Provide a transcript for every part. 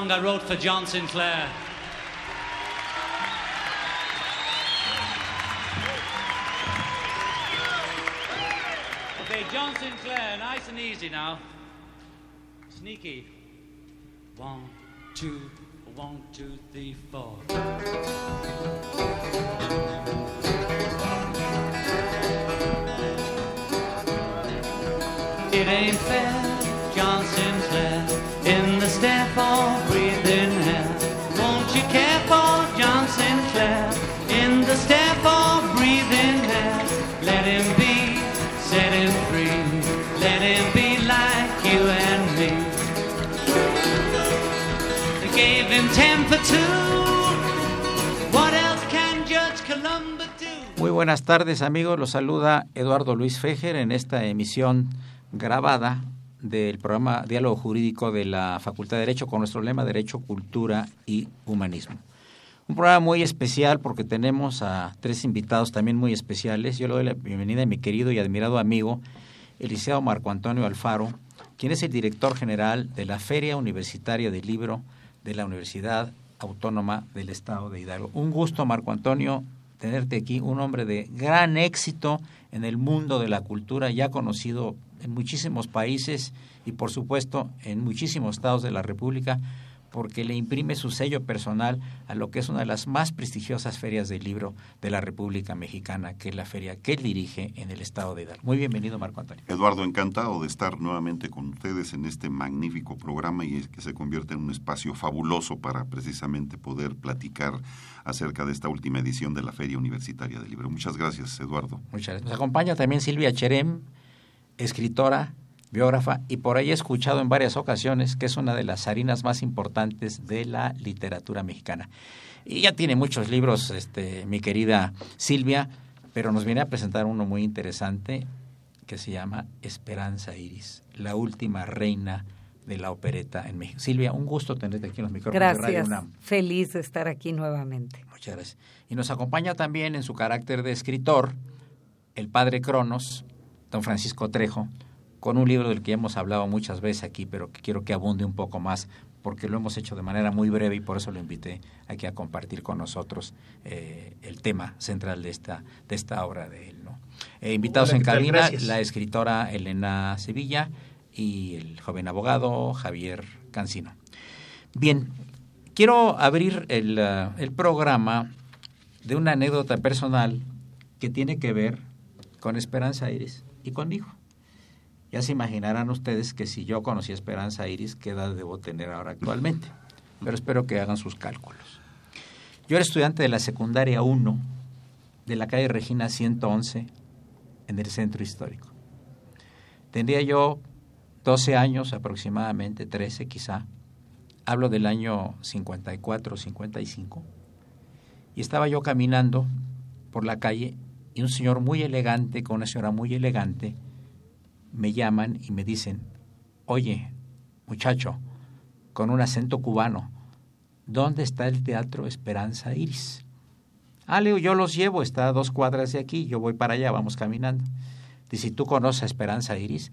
Song I wrote for John Sinclair. Okay, John Sinclair, nice and easy now. Sneaky. One, two, one, two, three, four. It ain't fair, Muy buenas tardes amigos, los saluda Eduardo Luis Fejer en esta emisión grabada del programa Diálogo Jurídico de la Facultad de Derecho con nuestro lema Derecho, Cultura y Humanismo. Un programa muy especial porque tenemos a tres invitados también muy especiales. Yo le doy la bienvenida a mi querido y admirado amigo, el licenciado Marco Antonio Alfaro, quien es el director general de la Feria Universitaria del Libro de la Universidad Autónoma del Estado de Hidalgo. Un gusto, Marco Antonio, tenerte aquí, un hombre de gran éxito en el mundo de la cultura, ya conocido en muchísimos países y por supuesto en muchísimos estados de la República, porque le imprime su sello personal a lo que es una de las más prestigiosas ferias del libro de la República Mexicana, que es la feria que él dirige en el estado de Hidalgo. Muy bienvenido, Marco Antonio. Eduardo, encantado de estar nuevamente con ustedes en este magnífico programa y que se convierte en un espacio fabuloso para precisamente poder platicar acerca de esta última edición de la Feria Universitaria del Libro. Muchas gracias, Eduardo. Muchas gracias. Nos acompaña también Silvia Cherem, escritora, biógrafa, y por ahí he escuchado en varias ocasiones que es una de las harinas más importantes de la literatura mexicana. Y ya tiene muchos libros, este, mi querida Silvia, pero nos viene a presentar uno muy interesante que se llama Esperanza Iris, la última reina de la opereta en México. Silvia, un gusto tenerte aquí en los micrófonos gracias. de Radio UNAM. Feliz de estar aquí nuevamente. Muchas gracias. Y nos acompaña también en su carácter de escritor el padre Cronos, don Francisco Trejo, con un libro del que hemos hablado muchas veces aquí, pero que quiero que abunde un poco más, porque lo hemos hecho de manera muy breve y por eso lo invité aquí a compartir con nosotros eh, el tema central de esta, de esta obra de él. ¿no? Eh, invitados Hola, en cabina, Gracias. la escritora Elena Sevilla y el joven abogado Javier Cancino. Bien, quiero abrir el, uh, el programa de una anécdota personal que tiene que ver con Esperanza Iris y conmigo. Ya se imaginarán ustedes que si yo conocí a Esperanza Iris, ¿qué edad debo tener ahora actualmente? Pero espero que hagan sus cálculos. Yo era estudiante de la secundaria 1 de la calle Regina 111 en el centro histórico. Tendría yo 12 años aproximadamente, 13 quizá. Hablo del año 54 55. Y estaba yo caminando por la calle y un señor muy elegante con una señora muy elegante me llaman y me dicen, oye, muchacho, con un acento cubano, ¿dónde está el Teatro Esperanza Iris? Ah, Leo, yo los llevo, está a dos cuadras de aquí, yo voy para allá, vamos caminando. Dice, ¿tú conoces a Esperanza Iris?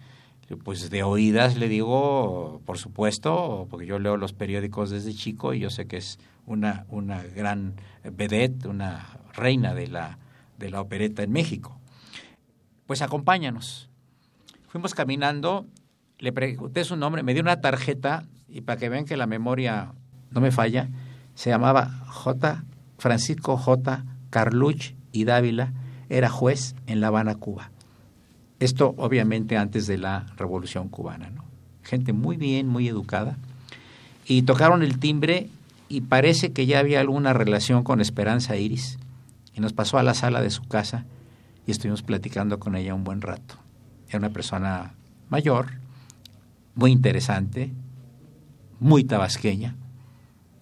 Pues de oídas le digo, por supuesto, porque yo leo los periódicos desde chico y yo sé que es una, una gran vedette, una reina de la, de la opereta en México. Pues acompáñanos. Fuimos caminando, le pregunté su nombre, me dio una tarjeta y para que vean que la memoria no me falla, se llamaba J. Francisco J. Carluch y Dávila, era juez en La Habana, Cuba. Esto obviamente antes de la Revolución Cubana, ¿no? Gente muy bien, muy educada. y tocaron el timbre y parece que ya había alguna relación con Esperanza Iris y nos pasó a la sala de su casa y estuvimos platicando con ella un buen rato. Era una persona mayor, muy interesante, muy tabasqueña.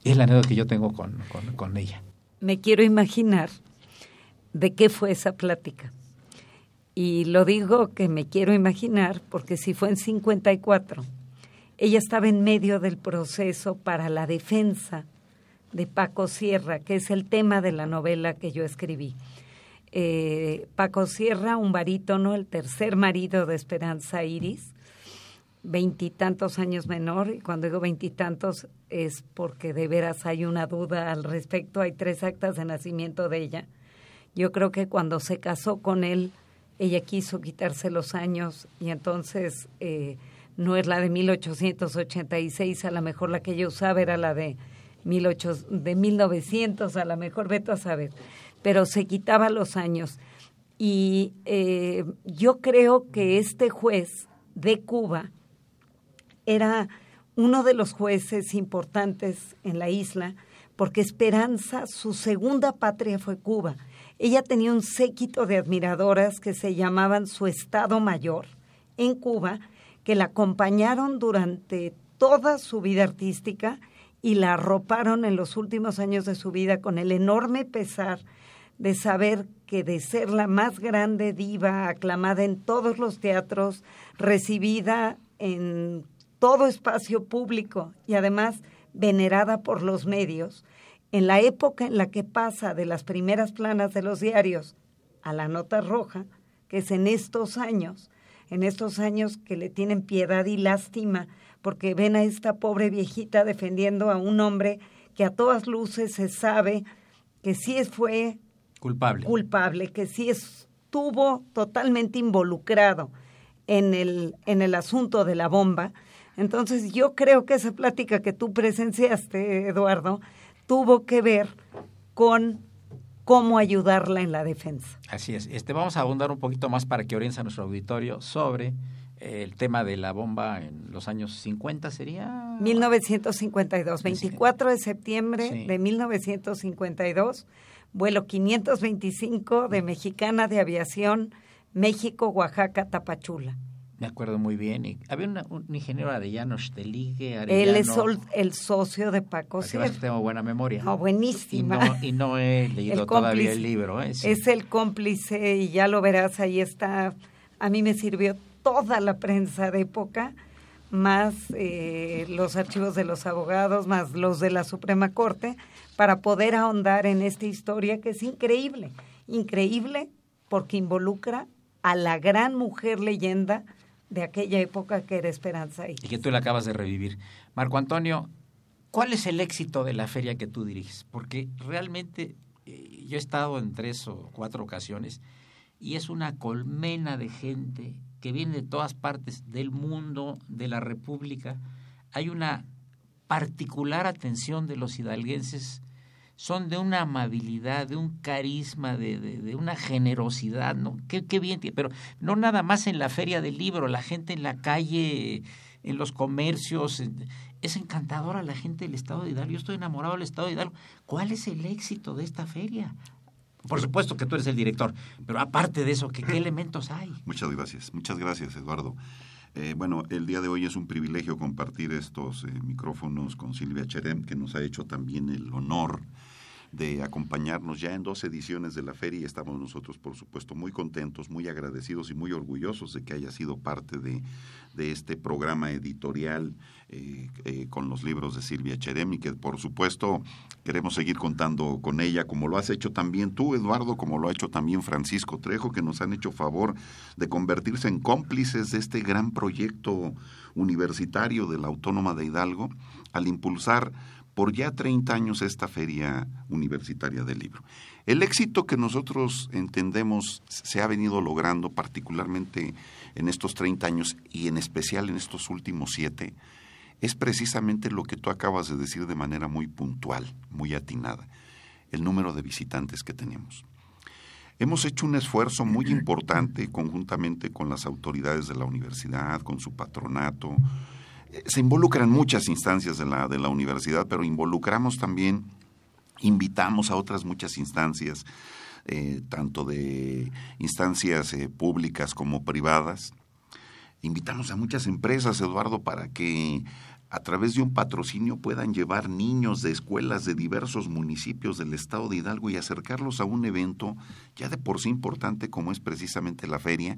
Es la anécdota que yo tengo con, con, con ella. Me quiero imaginar de qué fue esa plática. Y lo digo que me quiero imaginar porque si fue en 54, ella estaba en medio del proceso para la defensa de Paco Sierra, que es el tema de la novela que yo escribí. Eh, Paco Sierra, un barítono, el tercer marido de Esperanza Iris, veintitantos años menor, y cuando digo veintitantos es porque de veras hay una duda al respecto, hay tres actas de nacimiento de ella. Yo creo que cuando se casó con él, ella quiso quitarse los años y entonces eh, no es la de 1886, a lo mejor la que ella usaba era la de, 18, de 1900, a lo mejor veto a saber, pero se quitaba los años. Y eh, yo creo que este juez de Cuba era uno de los jueces importantes en la isla, porque Esperanza, su segunda patria fue Cuba ella tenía un séquito de admiradoras que se llamaban su Estado Mayor en Cuba, que la acompañaron durante toda su vida artística y la arroparon en los últimos años de su vida con el enorme pesar de saber que de ser la más grande diva, aclamada en todos los teatros, recibida en todo espacio público y además venerada por los medios, en la época en la que pasa de las primeras planas de los diarios a la nota roja, que es en estos años, en estos años que le tienen piedad y lástima, porque ven a esta pobre viejita defendiendo a un hombre que a todas luces se sabe que sí fue culpable, culpable que sí estuvo totalmente involucrado en el, en el asunto de la bomba. Entonces yo creo que esa plática que tú presenciaste, Eduardo, tuvo que ver con cómo ayudarla en la defensa. Así es. Este, vamos a abundar un poquito más para que oriente a nuestro auditorio sobre eh, el tema de la bomba en los años 50, ¿sería? 1952, 24 de septiembre de 1952, vuelo 525 de Mexicana de Aviación, México, Oaxaca, Tapachula. Me acuerdo muy bien. Y había un ingeniero Arellano Steligue. Él es el socio de Paco Sierra. tengo buena memoria. Oh, buenísima. Y no, he leído todavía el libro. ¿eh? Es el cómplice y ya lo verás, ahí está. A mí me sirvió toda la prensa de época, más eh, los archivos de los abogados, más los de la Suprema Corte, para poder ahondar en esta historia que es increíble. Increíble porque involucra a la gran mujer leyenda de aquella época que era Esperanza. Y que tú la acabas de revivir. Marco Antonio, ¿cuál es el éxito de la feria que tú diriges? Porque realmente eh, yo he estado en tres o cuatro ocasiones y es una colmena de gente que viene de todas partes del mundo, de la República. Hay una particular atención de los hidalguenses son de una amabilidad, de un carisma, de, de, una generosidad, ¿no? Qué, qué bien, pero no nada más en la feria del libro, la gente en la calle, en los comercios, es encantadora la gente del Estado de Hidalgo. Yo estoy enamorado del Estado de Hidalgo. ¿Cuál es el éxito de esta feria? Por supuesto que tú eres el director, pero aparte de eso, ¿qué, qué elementos hay? Muchas gracias, muchas gracias, Eduardo. Eh, bueno, el día de hoy es un privilegio compartir estos eh, micrófonos con Silvia Cherem, que nos ha hecho también el honor de acompañarnos ya en dos ediciones de la feria y estamos nosotros, por supuesto, muy contentos, muy agradecidos y muy orgullosos de que haya sido parte de, este programa editorial eh, eh, con los libros de Silvia Cherem que, por supuesto, queremos seguir contando con ella, como lo has hecho también tú, Eduardo, como lo ha hecho también Francisco Trejo, que nos han hecho favor de convertirse en cómplices de este gran proyecto universitario de la Autónoma de Hidalgo al impulsar por ya 30 años esta feria universitaria del libro. El éxito que nosotros entendemos se ha venido logrando particularmente en estos 30 años y en especial en estos últimos siete, es precisamente lo que tú acabas de decir de manera muy puntual, muy atinada, el número de visitantes que tenemos. Hemos hecho un esfuerzo muy importante conjuntamente con las autoridades de la universidad, con su patronato, se involucran muchas instancias de la, de la universidad, pero involucramos también, invitamos a otras muchas instancias, eh, tanto de instancias eh, públicas como privadas. Invitamos a muchas empresas, Eduardo, para que a través de un patrocinio puedan llevar niños de escuelas de diversos municipios del estado de Hidalgo y acercarlos a un evento ya de por sí importante como es precisamente la feria,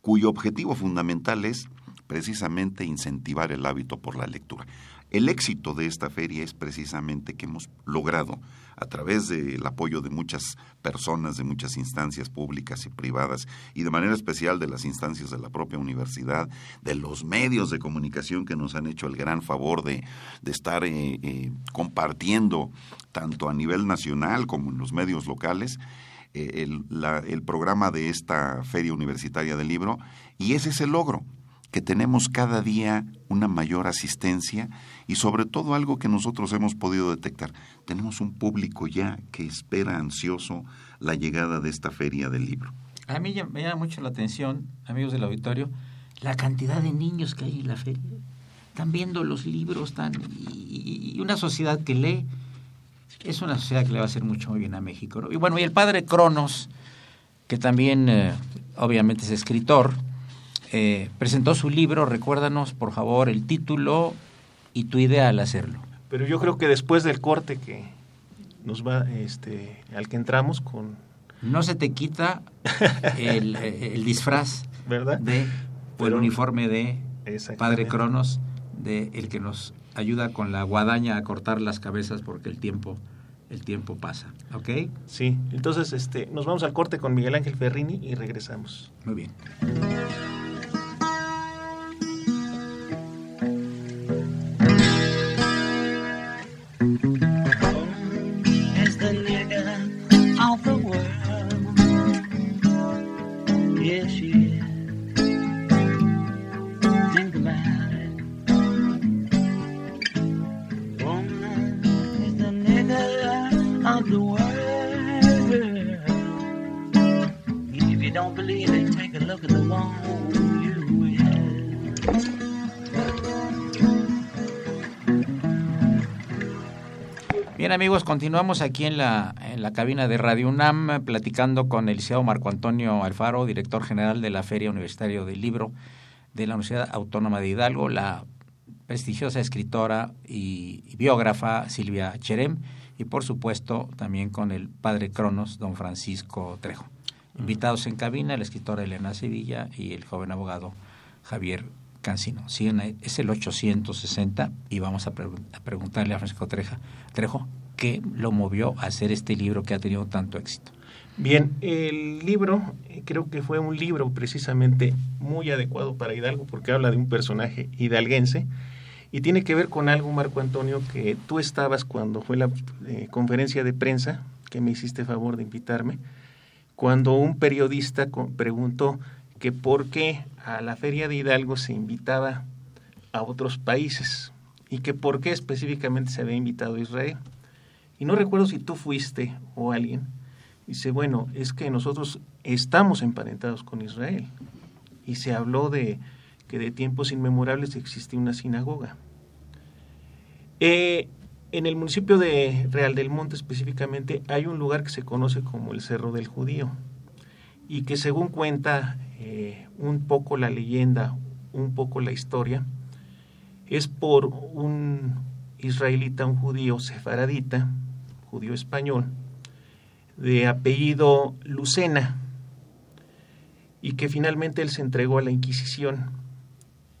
cuyo objetivo fundamental es precisamente incentivar el hábito por la lectura. El éxito de esta feria es precisamente que hemos logrado, a través del apoyo de muchas personas, de muchas instancias públicas y privadas, y de manera especial de las instancias de la propia universidad, de los medios de comunicación que nos han hecho el gran favor de, de estar eh, eh, compartiendo, tanto a nivel nacional como en los medios locales, eh, el, el programa de esta Feria Universitaria del Libro, y ese es el logro que tenemos cada día una mayor asistencia y sobre todo algo que nosotros hemos podido detectar. Tenemos un público ya que espera ansioso la llegada de esta feria del libro. A mí me llama mucho la atención, amigos del auditorio, la cantidad de niños que hay en la feria. Están viendo los libros tan, y, una sociedad que lee es una sociedad que le va a hacer mucho muy bien a México. Y bueno, y el padre Cronos, que también eh, obviamente es escritor, eh, presentó su libro, recuérdanos por favor el título y tu idea al hacerlo. Pero yo creo que después del corte que nos va, este, al que entramos con... No se te quita el, el disfraz ¿verdad? de, o el uniforme de. Padre Cronos, de el que nos ayuda con la guadaña a cortar las cabezas porque el tiempo, el tiempo pasa. ¿Ok? Sí, entonces este, nos vamos al corte con Miguel Ángel Ferrini y regresamos. Muy bien. Bien amigos, continuamos aquí en la, en la cabina de Radio UNAM platicando con el licenciado Marco Antonio Alfaro, director general de la Feria Universitaria del Libro de la Universidad Autónoma de Hidalgo, la prestigiosa escritora y, y biógrafa Silvia Cherem y por supuesto también con el padre Cronos, don Francisco Trejo. Invitados en cabina, la escritora Elena Sevilla y el joven abogado Javier Cancino. Siguen ahí, es el 860 y vamos a, pregun- a preguntarle a Francisco Treja, Trejo qué lo movió a hacer este libro que ha tenido tanto éxito. Bien, el libro eh, creo que fue un libro precisamente muy adecuado para Hidalgo porque habla de un personaje hidalguense y tiene que ver con algo, Marco Antonio, que tú estabas cuando fue la eh, conferencia de prensa, que me hiciste favor de invitarme, cuando un periodista preguntó que por qué a la feria de Hidalgo se invitaba a otros países y que por qué específicamente se había invitado a Israel. Y no recuerdo si tú fuiste o alguien. Dice, bueno, es que nosotros estamos emparentados con Israel. Y se habló de que de tiempos inmemorables existía una sinagoga. Eh, en el municipio de Real del Monte específicamente hay un lugar que se conoce como el Cerro del Judío y que según cuenta eh, un poco la leyenda, un poco la historia, es por un israelita, un judío sefaradita, judío español, de apellido Lucena, y que finalmente él se entregó a la Inquisición.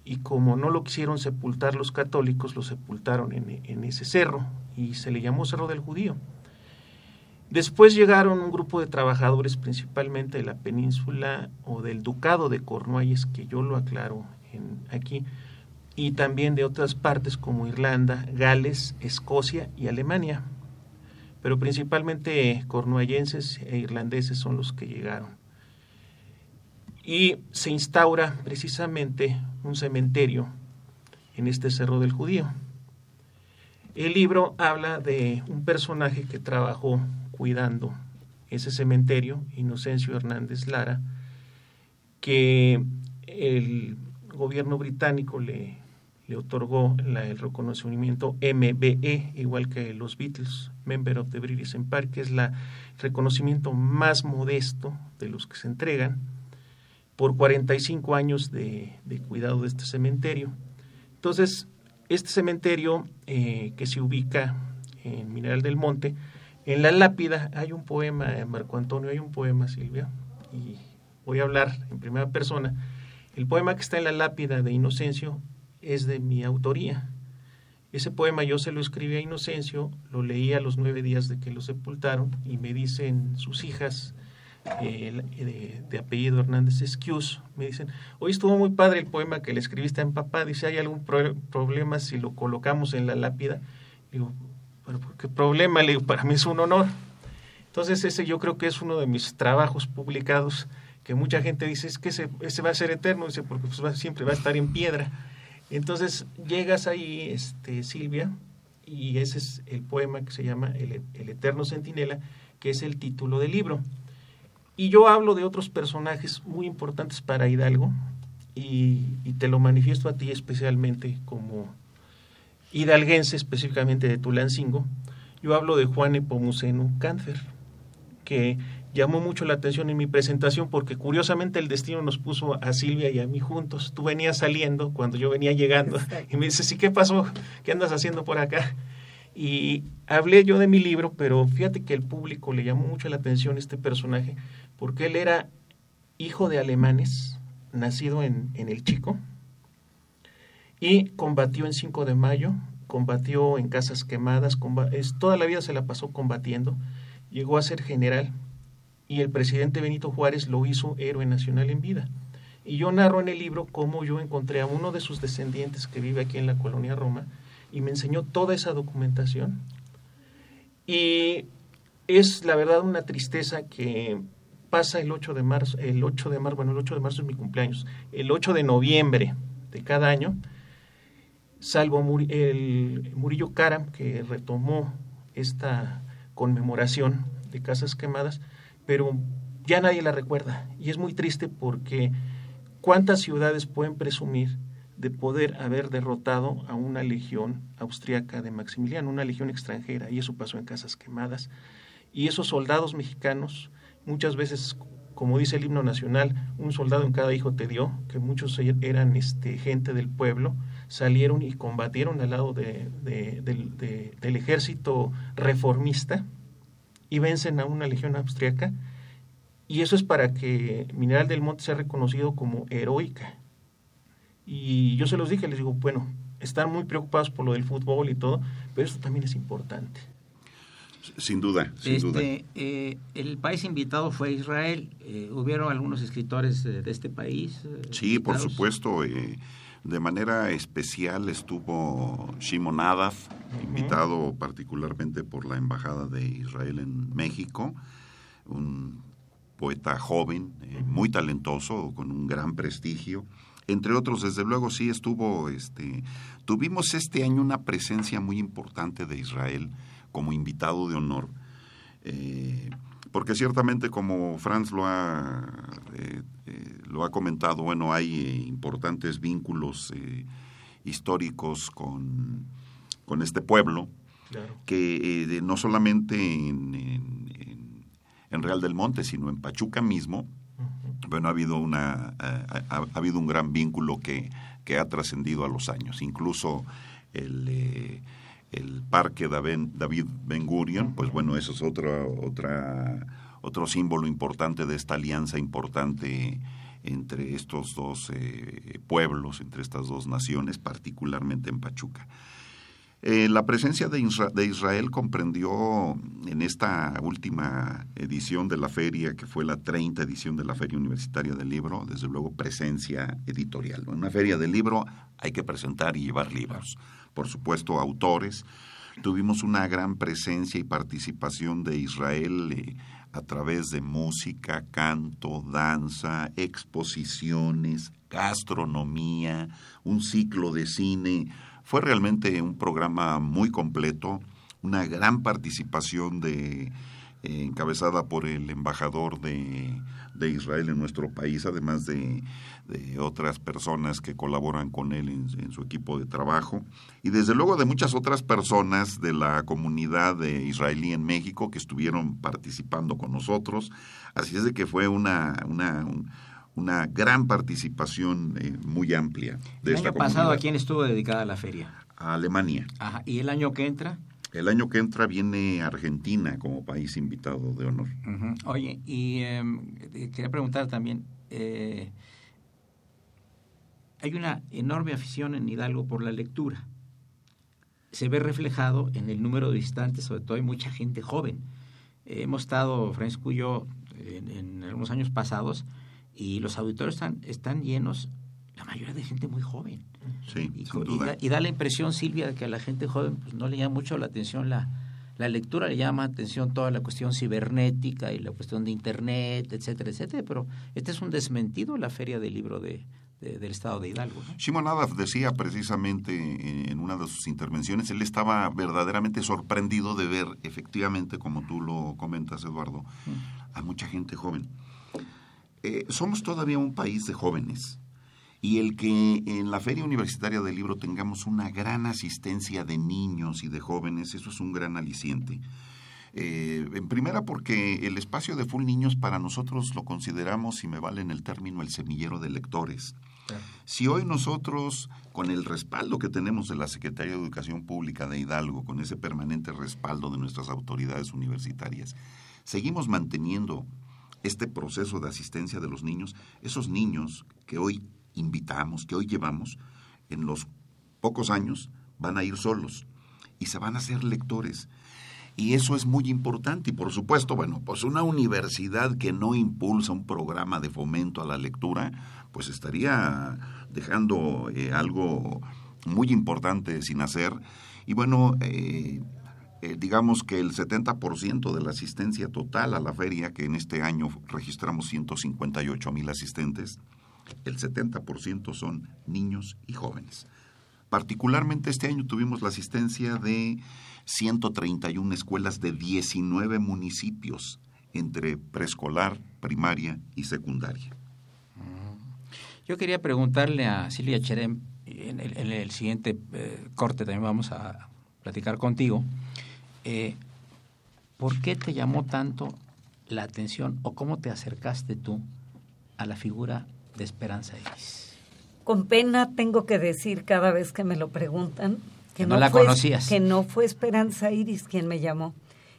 Y como no lo quisieron sepultar los católicos, lo sepultaron en, ese cerro, y se le llamó Cerro del Judío. Después llegaron un grupo de trabajadores, principalmente de la península o del ducado de Cornualles, que yo lo aclaro aquí, y también de otras partes como Irlanda, Gales, Escocia y Alemania. Pero principalmente cornuallenses e irlandeses son los que llegaron. Y se instaura precisamente un cementerio en este Cerro del Judío. El libro habla de un personaje que trabajó cuidando ese cementerio, Inocencio Hernández Lara, que el gobierno británico le otorgó el reconocimiento MBE, igual que los Beatles, Member of the British Empire, que es el reconocimiento más modesto de los que se entregan por 45 años de, cuidado de este cementerio. Entonces, este cementerio eh, que se ubica en Mineral del Monte, en la lápida hay un poema, eh, Marco Antonio, hay un poema, Silvia, y voy a hablar en primera persona. El poema que está en la lápida de Inocencio es de mi autoría. Ese poema yo se lo escribí a Inocencio, lo leí a los nueve días de que lo sepultaron y me dicen sus hijas eh, de, apellido Hernández Excuse, me dicen, hoy estuvo muy padre el poema que le escribiste a mi papá, dice, ¿hay algún problema si lo colocamos en la lápida? Digo, bueno, ¿qué problema? Le digo, para mí es un honor. Entonces ese yo creo que es uno de mis trabajos publicados que mucha gente dice, es que ese, va a ser eterno, dice, porque pues siempre va a estar en piedra. Entonces llegas ahí, este, Silvia, y ese es el poema que se llama El, Eterno Centinela, que es el título del libro. Y yo hablo de otros personajes muy importantes para Hidalgo, y, te lo manifiesto a ti especialmente como hidalguense, específicamente de Tulancingo. Yo hablo de Juan Epomuceno Cáncer, que llamó mucho la atención en mi presentación porque curiosamente el destino nos puso a Silvia y a mí juntos. Tú venías saliendo cuando yo venía llegando y me dices, ¿y qué pasó? ¿Qué andas haciendo por acá? Y hablé yo de mi libro, pero fíjate que el público le llamó mucho la atención este personaje porque él era hijo de alemanes, nacido en, El Chico, y combatió en 5 de mayo, combatió en casas quemadas, toda la vida se la pasó combatiendo, llegó a ser general y el presidente Benito Juárez lo hizo héroe nacional en vida. Y yo narro en el libro cómo yo encontré a uno de sus descendientes que vive aquí en la colonia Roma y me enseñó toda esa documentación. Y es la verdad una tristeza que pasa el 8 de marzo, el 8 de marzo, bueno, el 8 de marzo es mi cumpleaños, el 8 de noviembre de cada año, salvo el Murillo Karam, que retomó esta conmemoración de casas quemadas, pero ya nadie la recuerda. Y es muy triste porque ¿cuántas ciudades pueden presumir de poder haber derrotado a una legión austriaca de Maximiliano, una legión extranjera? Y eso pasó en casas quemadas. Y esos soldados mexicanos, muchas veces, como dice el himno nacional, un soldado en cada hijo te dio, que muchos eran este, gente del pueblo, salieron y combatieron al lado de, del ejército reformista y vencen a una legión austriaca. Y eso es para que Mineral del Monte sea reconocido como heroica. Y yo se los dije, les digo, bueno, están muy preocupados por lo del fútbol y todo, pero esto también es importante. Sin duda, sin este, duda. Eh, el país invitado fue Israel. Eh, ¿Hubieron algunos escritores de, este país? Eh, sí, por supuesto. de manera especial estuvo Shimon Adaf, invitado particularmente por la Embajada de Israel en México, un poeta joven, eh, muy talentoso, con un gran prestigio. Entre otros, desde luego sí estuvo, este, tuvimos este año una presencia muy importante de Israel como invitado de honor, eh, porque ciertamente como Franz lo ha, eh, lo ha comentado, bueno, hay importantes vínculos históricos con con este pueblo, que eh, no solamente en, en, Real del Monte, sino en Pachuca mismo, bueno, ha habido, una, ha, habido un gran vínculo que, que ha trascendido a los años. Incluso el, eh, el parque David Ben Gurion, pues bueno, eso es otra, otra, otro símbolo importante de esta alianza importante entre estos dos eh, pueblos, entre estas dos naciones, particularmente en Pachuca. Eh, la presencia de, Israel comprendió en esta última edición de la feria, que fue la 30 edición de la Feria Universitaria del Libro, desde luego presencia editorial. En una feria del libro hay que presentar y llevar libros. Por supuesto, autores. Tuvimos una gran presencia y participación de Israel eh, a través de música, canto, danza, exposiciones, gastronomía, un ciclo de cine fue realmente un programa muy completo, una gran participación de eh, encabezada por el embajador de, de, Israel en nuestro país, además de, de otras personas que colaboran con él en, su equipo de trabajo, y desde luego de muchas otras personas de la comunidad de israelí en México que estuvieron participando con nosotros. Así es de que fue una, una, una gran participación eh, muy amplia. De el año pasado, ¿a quién estuvo dedicada la feria? A Alemania. Ajá. ¿Y el año que entra? El año que entra viene Argentina como país invitado de honor. Oye, y em, quería preguntar también, eh, hay una enorme afición en Hidalgo por la lectura. Se ve reflejado en el número de visitantes, sobre todo hay mucha gente joven. hemos estado, Francisco y yo, en, en, algunos años pasados, y los auditorios están, están llenos, la mayoría de gente muy joven. Sí, y, sin duda. Y, da, la impresión, Silvia, de que a la gente joven pues, no le llama mucho la atención la, la lectura, le llama atención toda la cuestión cibernética y la cuestión de Internet, etcétera, etcétera. Pero este es un desmentido la Feria del Libro de, del estado de Hidalgo. ¿no? Shimon decía precisamente en una de sus intervenciones, él estaba verdaderamente sorprendido de ver, efectivamente, como tú lo comentas, Eduardo, a mucha gente joven. Eh, somos todavía un país de jóvenes y el que en la Feria Universitaria del Libro tengamos una gran asistencia de niños y de jóvenes, eso es un gran aliciente. Eh, en primera porque el espacio de Full Niños para nosotros lo consideramos, si me valen el término, el semillero de lectores. Si hoy nosotros, con el respaldo que tenemos de la Secretaría de Educación Pública de Hidalgo, con ese permanente respaldo de nuestras autoridades universitarias, seguimos manteniendo este proceso de asistencia de los niños, esos niños que hoy invitamos, que hoy llevamos, en los pocos años van a ir solos y se van a hacer lectores. Y eso es muy importante. Y por supuesto, bueno, pues una universidad que no impulsa un programa de fomento a la lectura, pues estaría dejando eh, algo muy importante sin hacer. Y bueno, eh, eh, digamos que el 70% de la asistencia total a la feria, que en este año registramos 158 mil asistentes, el 70% son niños y jóvenes. Particularmente este año tuvimos la asistencia de 131 escuelas de 19 municipios entre preescolar, primaria y secundaria. Yo quería preguntarle a Silvia Cherem, en el, siguiente eh, corte también vamos a platicar contigo, eh, ¿por qué te llamó tanto la atención o cómo te acercaste tú a la figura de Esperanza Iris? Con pena tengo que decir cada vez que me lo preguntan que, no, la conocías. Que no fue Esperanza Iris quien me llamó.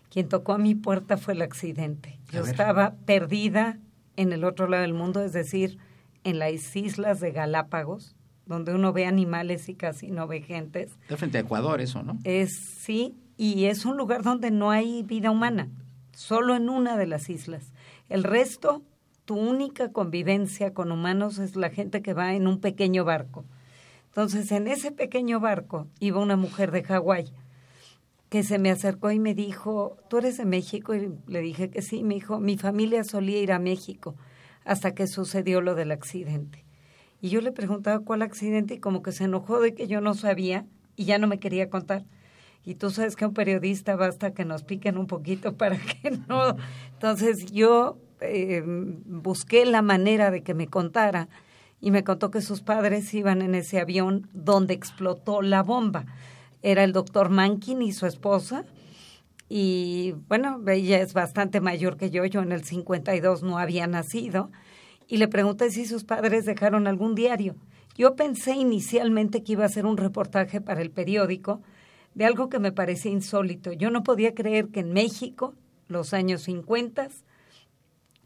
Quien tocó a mi puerta fue el accidente. Yo estaba perdida en el otro lado del mundo, es decir, en las islas de Galápagos, donde uno ve animales y casi no ve gentes. De frente a Ecuador eso, ¿no? Es sí, y es un lugar donde no hay vida humana, solo en una de las islas. El resto tu única convivencia con humanos es la gente que va en un pequeño barco. Entonces, en ese pequeño barco iba una mujer de Hawái que se me acercó y me dijo, ¿tú eres de México? Y le dije que sí. Me dijo, mi familia solía ir a México hasta que sucedió lo del accidente. Y yo le preguntaba cuál accidente y como que se enojó de que yo no sabía y ya no me quería contar. Y tú sabes que un periodista basta que nos piquen un poquito para que no. Entonces yo eh, busqué la manera de que me contara y me contó que sus padres iban en ese avión donde explotó la bomba. Era el doctor Mankin y su esposa. Y bueno, ella es bastante mayor que yo, yo en el 52 no había nacido. Y le pregunté si sus padres dejaron algún diario. Yo pensé inicialmente que iba a hacer un reportaje para el periódico de algo que me parecía insólito. Yo no podía creer que en México, los años 50,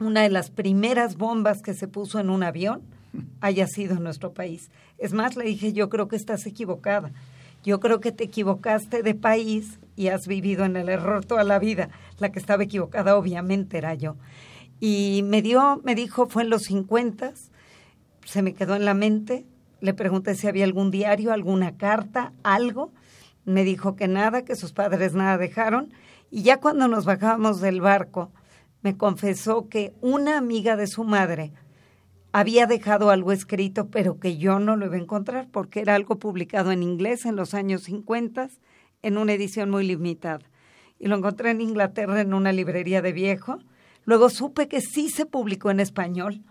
una de las primeras bombas que se puso en un avión haya sido en nuestro país. Es más, le dije, yo creo que estás equivocada. Yo creo que te equivocaste de país y has vivido en el error toda la vida. La que estaba equivocada obviamente era yo. Y me dio, me dijo, fue en los 50, se me quedó en la mente. Le pregunté si había algún diario, alguna carta, algo. Me dijo que nada, que sus padres nada dejaron. Y ya cuando nos bajábamos del barco, me confesó que una amiga de su madre había dejado algo escrito, pero que yo no lo iba a encontrar porque era algo publicado en inglés en los años 50 en una edición muy limitada. y lo encontré en Inglaterra en una librería de viejo. Luego supe que sí se publicó en español,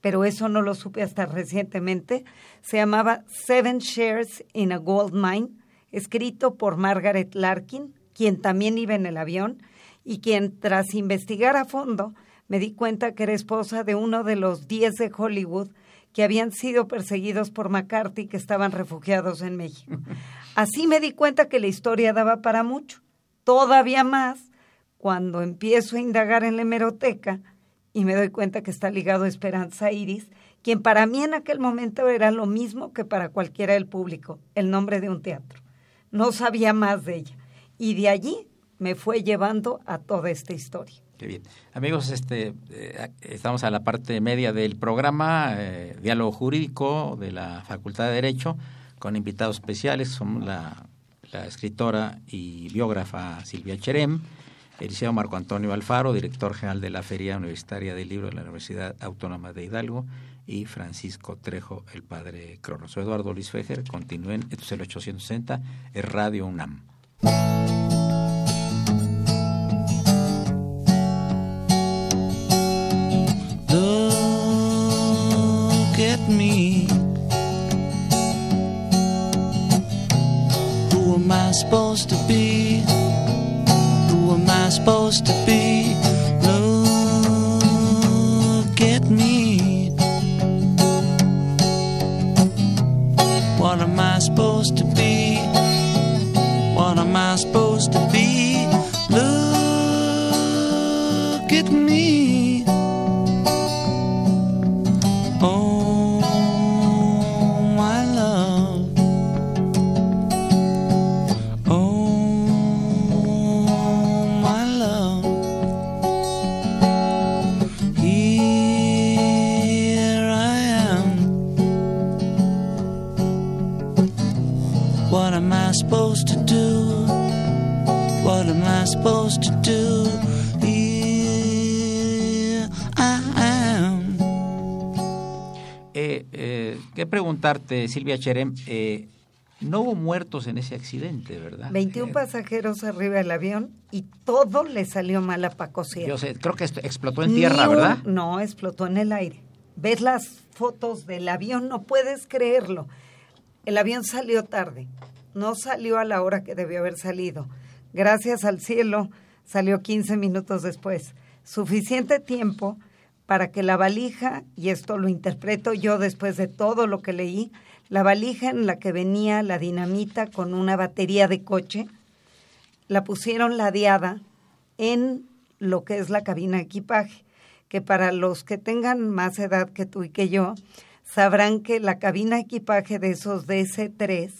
pero eso no lo supe hasta recientemente. Se llamaba Seven Shares in a Gold Mine, escrito por Margaret Larkin, quien también iba en el avión y quien tras investigar a fondo me di cuenta que era esposa de uno de los diez de Hollywood que habían sido perseguidos por McCarthy que estaban refugiados en México. Así me di cuenta que la historia daba para mucho. Todavía más cuando empiezo a indagar en la hemeroteca y me doy cuenta que está ligado a Esperanza Iris, quien para mí en aquel momento era lo mismo que para cualquiera del público, el nombre de un teatro. No sabía más de ella. Y de allí me fue llevando a toda esta historia. Qué bien. Amigos, este, eh, estamos a la parte media del programa eh, Diálogo Jurídico de la Facultad de Derecho con invitados especiales. Son la, escritora y biógrafa Silvia Cherem, el liceo Marco Antonio Alfaro, director general de la Feria Universitaria del Libro de la Universidad Autónoma de Hidalgo, y Francisco Trejo, el padre Cronos. Eduardo Luis Fejer, continúen, esto es el 860, es Radio UNAM. At me. Who am I supposed to be? Who am I supposed to be? Look at me. What am I supposed to be? What am I supposed to be? Preguntarte, Silvia Cherem, eh, no hubo muertos en ese accidente, ¿verdad? 21 Eh, pasajeros arriba del avión y todo le salió mal a Paco Sierra. Yo sé, creo que esto explotó en tierra, un- ¿verdad? No, explotó en el aire. Ves las fotos del avión, no puedes creerlo. El avión salió tarde, no salió a la hora que debió haber salido. Gracias al cielo, salió 15 minutos después. Suficiente tiempo para que la valija, y esto lo interpreto yo después de todo lo que leí, la valija en la que venía la dinamita con una batería de coche, la pusieron ladeada en lo que es la cabina de equipaje, que para los que tengan más edad que tú y que yo, sabrán que la cabina de equipaje de esos DC-3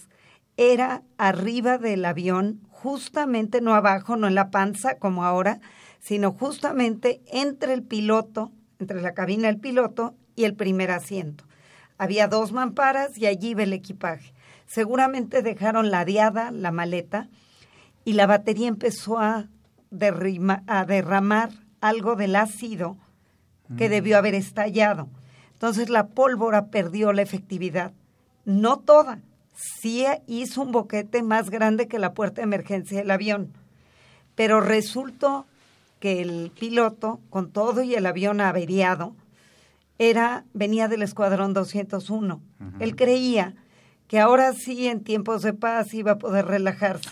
era arriba del avión, justamente no abajo, no en la panza como ahora, sino justamente entre el piloto, entre la cabina del piloto y el primer asiento. Había dos mamparas y allí iba el equipaje. Seguramente dejaron ladeada la maleta y la batería empezó a, derrima- a derramar algo del ácido que debió haber estallado. Entonces la pólvora perdió la efectividad. No toda, sí hizo un boquete más grande que la puerta de emergencia del avión, pero resultó que el piloto, con todo y el avión averiado, era, venía del Escuadrón 201. Él creía que ahora sí, en tiempos de paz, iba a poder relajarse.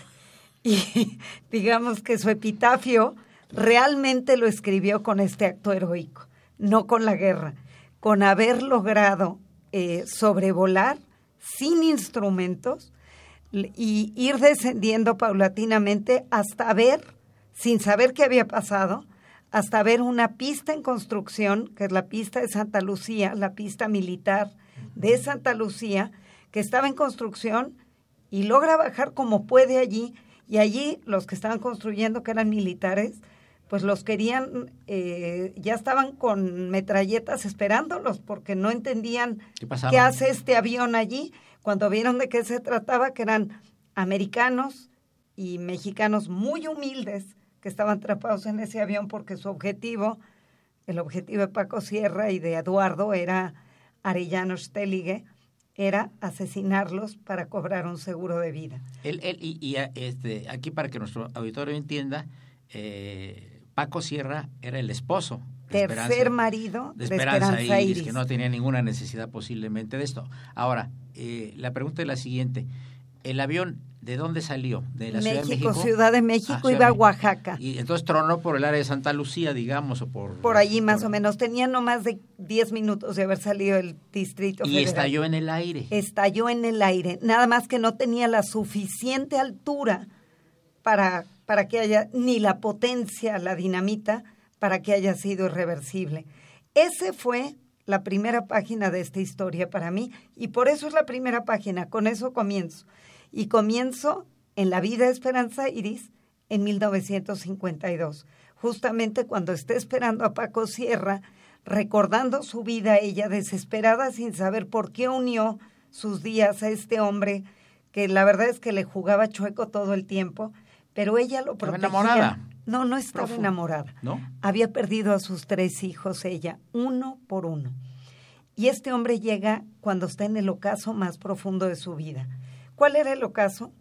Y digamos que su epitafio realmente lo escribió con este acto heroico, no con la guerra, con haber logrado eh, sobrevolar sin instrumentos y ir descendiendo paulatinamente hasta ver, sin saber qué había pasado, hasta ver una pista en construcción, que es la pista de Santa Lucía, la pista militar de Santa Lucía, que estaba en construcción y logra bajar como puede allí. Y allí los que estaban construyendo, que eran militares, pues los querían, eh, ya estaban con metralletas esperándolos porque no entendían ¿Qué qué hace este avión allí. Cuando vieron de qué se trataba, que eran americanos y mexicanos muy humildes que estaban atrapados en ese avión porque su objetivo, el objetivo de Paco Sierra y de Eduardo era Arellano Stelige, era asesinarlos para cobrar un seguro de vida. Él, él- y, y, este, aquí para que nuestro auditorio entienda, eh, Paco Sierra era el esposo. de Tercer Esperanza- marido de de Esperanza, Esperanza Iris, Iris. que no tenía ninguna necesidad posiblemente de esto. Ahora, eh, la pregunta es la siguiente. ¿El avión de dónde salió? ¿De la Ciudad de México, México? Ciudad de México, Ah, Ciudad iba a México. Oaxaca. Y entonces tronó por el área de Santa Lucía, digamos, o por... Por allí más por- o menos. Tenía no más de 10 minutos de haber salido el Distrito Y Federal. estalló en el aire. Estalló en el aire. Nada más que no tenía la suficiente altura para, para que haya, ni la potencia, la dinamita, para que haya sido irreversible. Ese fue la primera página de esta historia para mí y por eso es la primera página, con eso comienzo. Y comienzo en La vida de Esperanza Iris en 1952, justamente cuando está esperando a Paco Sierra, recordando su vida, ella desesperada sin saber por qué unió sus días a este hombre que la verdad es que le jugaba chueco todo el tiempo, pero ella lo protegía. enamorada. No, no estaba Profu- enamorada. ¿No? Había perdido a sus tres hijos ella, uno por uno. Y este hombre llega cuando está en el ocaso más profundo de su vida. ¿Cuál era el ocaso?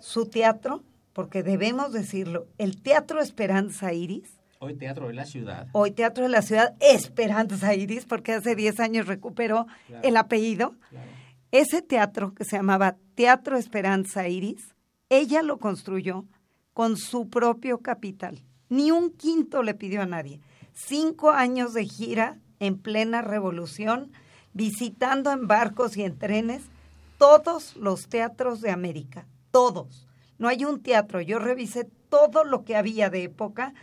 Su teatro, porque debemos decirlo, el Teatro Esperanza Iris, Hoy Teatro de la Ciudad. hoy Teatro de la Ciudad Esperanza Iris, porque hace 10 años recuperó el apellido. Ese teatro que se llamaba Teatro Esperanza Iris, ella lo construyó con su propio capital. Ni un quinto le pidió a nadie. Cinco años de gira en plena revolución, visitando en barcos y en trenes todos los teatros de América, todos. No hay un teatro, yo revisé todo lo que había de época,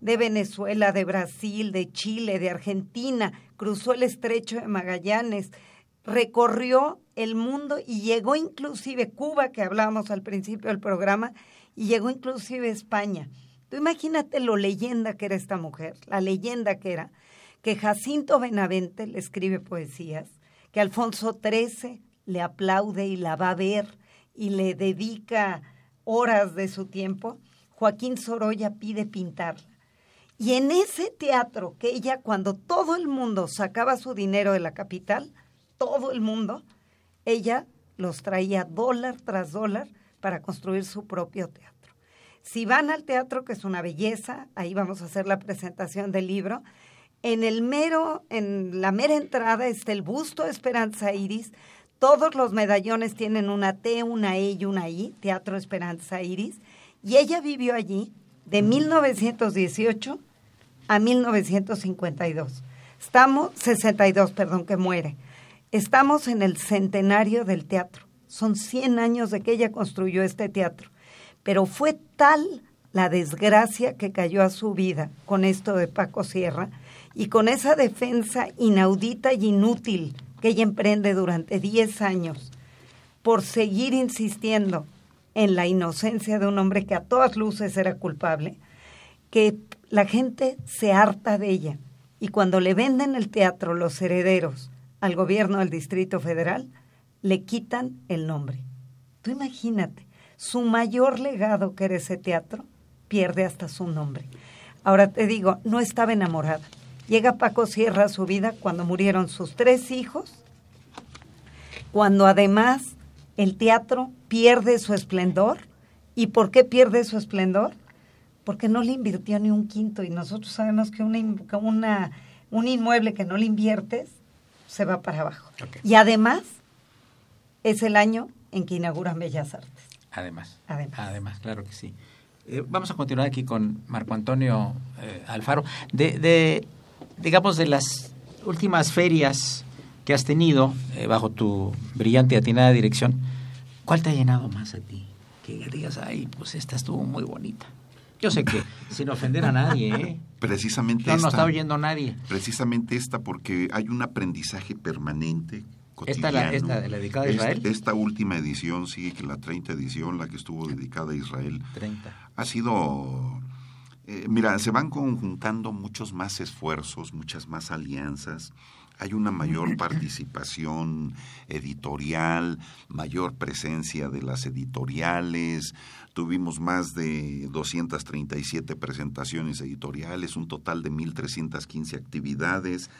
de Venezuela, de Brasil, de Chile, de Argentina, cruzó el estrecho de Magallanes, recorrió el mundo y llegó inclusive Cuba, que hablábamos al principio del programa, y llegó inclusive España. Tú imagínate lo leyenda que era esta mujer, la leyenda que era, que Jacinto Benavente le escribe poesías, que Alfonso XIII le aplaude y la va a ver y le dedica horas de su tiempo, Joaquín Sorolla pide pintarla. Y en ese teatro que ella, cuando todo el mundo sacaba su dinero de la capital, todo el mundo, ella los traía dólar tras dólar para construir su propio teatro. Si van al teatro, que es una belleza, ahí vamos a hacer la presentación del libro, en el mero, en la mera entrada está el busto de Esperanza Iris, todos los medallones tienen una T, una E y una I, Teatro Esperanza Iris, y ella vivió allí de 1918 a 1952. Estamos, 62, perdón, que muere. Estamos en el centenario del teatro. Son 100 años de que ella construyó este teatro. Pero fue tal la desgracia que cayó a su vida con esto de Paco Sierra y con esa defensa inaudita y inútil que ella emprende durante 10 años por seguir insistiendo en la inocencia de un hombre que a todas luces era culpable, que la gente se harta de ella. Y cuando le venden el teatro los herederos al gobierno del Distrito Federal, le quitan el nombre. Tú imagínate, su mayor legado que era ese teatro, pierde hasta su nombre. Ahora te digo, no estaba enamorada. Llega Paco Sierra a su vida cuando murieron sus tres hijos, cuando además el teatro pierde su esplendor. ¿Y por qué pierde su esplendor? Porque no le invirtió ni un quinto y nosotros sabemos que una, una- un inmueble que no le inviertes se va para abajo. Y además es el año en que inauguran Bellas Artes. Además. Además. claro que sí. Eh, vamos a continuar aquí con Marco Antonio eh, Alfaro. De, de, digamos, de las últimas ferias que has tenido eh, bajo tu brillante y atinada dirección, ¿cuál te ha llenado más a ti? Que digas, ay, pues esta estuvo muy bonita. Yo sé que sin ofender a nadie, ¿eh? Precisamente No esta, está oyendo nadie. precisamente esta, porque hay un aprendizaje permanente. Esta, la, cotidiano. esta, la dedicada a Esta- Israel. Esta, última edición, sí, que la 30 edición, la que estuvo dedicada a Israel, 30. ha sido... eh, mira, se van conjuntando muchos más esfuerzos, muchas más alianzas. Hay una mayor participación editorial, mayor presencia de las editoriales. Tuvimos más de 237 presentaciones editoriales, un total de 1.315 actividades,